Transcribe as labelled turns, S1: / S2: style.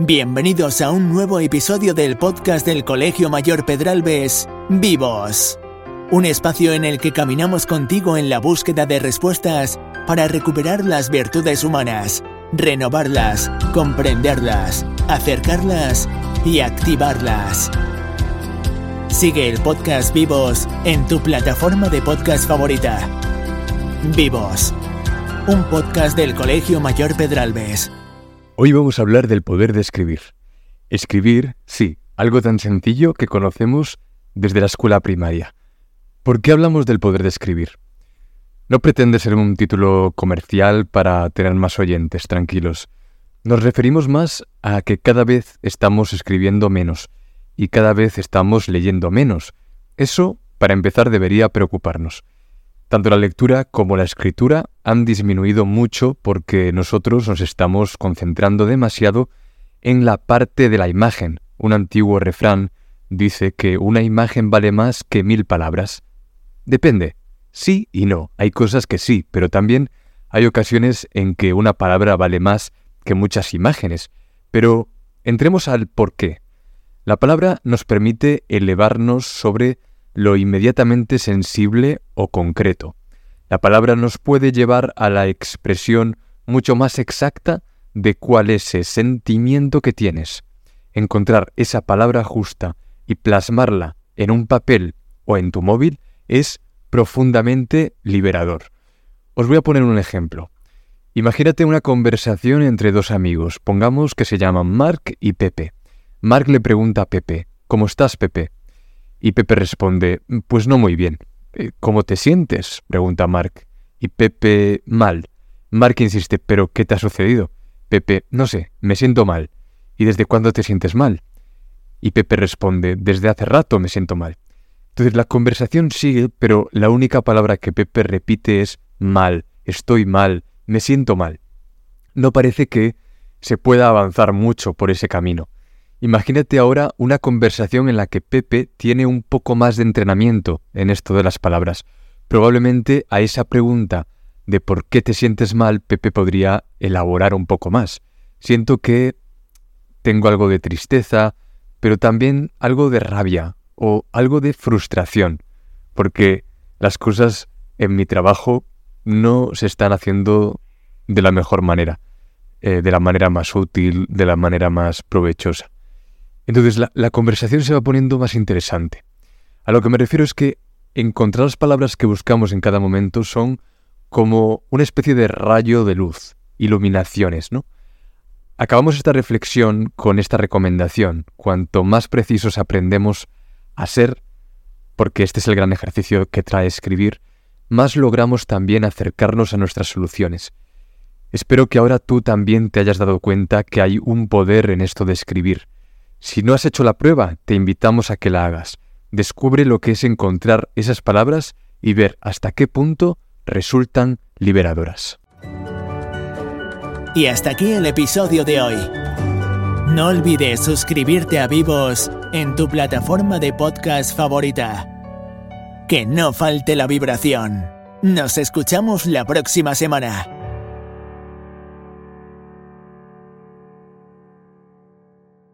S1: Bienvenidos a un nuevo episodio del podcast del Colegio Mayor Pedralbes, Vivos. Un espacio en el que caminamos contigo en la búsqueda de respuestas para recuperar las virtudes humanas, renovarlas, comprenderlas, acercarlas y activarlas. Sigue el podcast Vivos en tu plataforma de podcast favorita. Vivos, un podcast del Colegio Mayor Pedralbes.
S2: Hoy vamos a hablar del poder de escribir. Escribir, sí, algo tan sencillo que conocemos desde la escuela primaria. ¿Por qué hablamos del poder de escribir? No pretende ser un título comercial para tener más oyentes, tranquilos. Nos referimos más a que cada vez estamos escribiendo menos y cada vez estamos leyendo menos. Eso, para empezar, debería preocuparnos. Tanto la lectura como la escritura han disminuido mucho porque nosotros nos estamos concentrando demasiado en la parte de la imagen. Un antiguo refrán dice que una imagen vale más que mil palabras. Depende, sí y no. Hay cosas que sí, pero también hay ocasiones en que una palabra vale más que muchas imágenes. Pero entremos al por qué. La palabra nos permite elevarnos sobre lo inmediatamente sensible o concreto. La palabra nos puede llevar a la expresión mucho más exacta de cuál es ese sentimiento que tienes. Encontrar esa palabra justa y plasmarla en un papel o en tu móvil es profundamente liberador. Os voy a poner un ejemplo. Imagínate una conversación entre dos amigos, pongamos que se llaman Mark y Pepe. Mark le pregunta a Pepe, ¿Cómo estás, Pepe? Y Pepe responde, pues no muy bien. Eh, ¿Cómo te sientes? pregunta Mark. Y Pepe, mal. Mark insiste, ¿pero qué te ha sucedido? Pepe, no sé, me siento mal. ¿Y desde cuándo te sientes mal? Y Pepe responde, desde hace rato me siento mal. Entonces la conversación sigue, pero la única palabra que Pepe repite es mal, estoy mal, me siento mal. No parece que se pueda avanzar mucho por ese camino. Imagínate ahora una conversación en la que Pepe tiene un poco más de entrenamiento en esto de las palabras. Probablemente a esa pregunta de por qué te sientes mal, Pepe podría elaborar un poco más. Siento que tengo algo de tristeza, pero también algo de rabia o algo de frustración, porque las cosas en mi trabajo no se están haciendo de la mejor manera, eh, de la manera más útil, de la manera más provechosa. Entonces la, conversación se va poniendo más interesante. A lo que me refiero es que encontrar las palabras que buscamos en cada momento son como una especie de rayo de luz, iluminaciones, ¿no? Acabamos esta reflexión con esta recomendación. Cuanto más precisos aprendemos a ser, porque este es el gran ejercicio que trae escribir, más logramos también acercarnos a nuestras soluciones. Espero que ahora tú también te hayas dado cuenta que hay un poder en esto de escribir, si no has hecho la prueba, te invitamos a que la hagas. Descubre lo que es encontrar esas palabras y ver hasta qué punto resultan liberadoras.
S1: Y hasta aquí el episodio de hoy. No olvides suscribirte a Vivos en tu plataforma de podcast favorita. Que no falte la vibración. Nos escuchamos la próxima semana.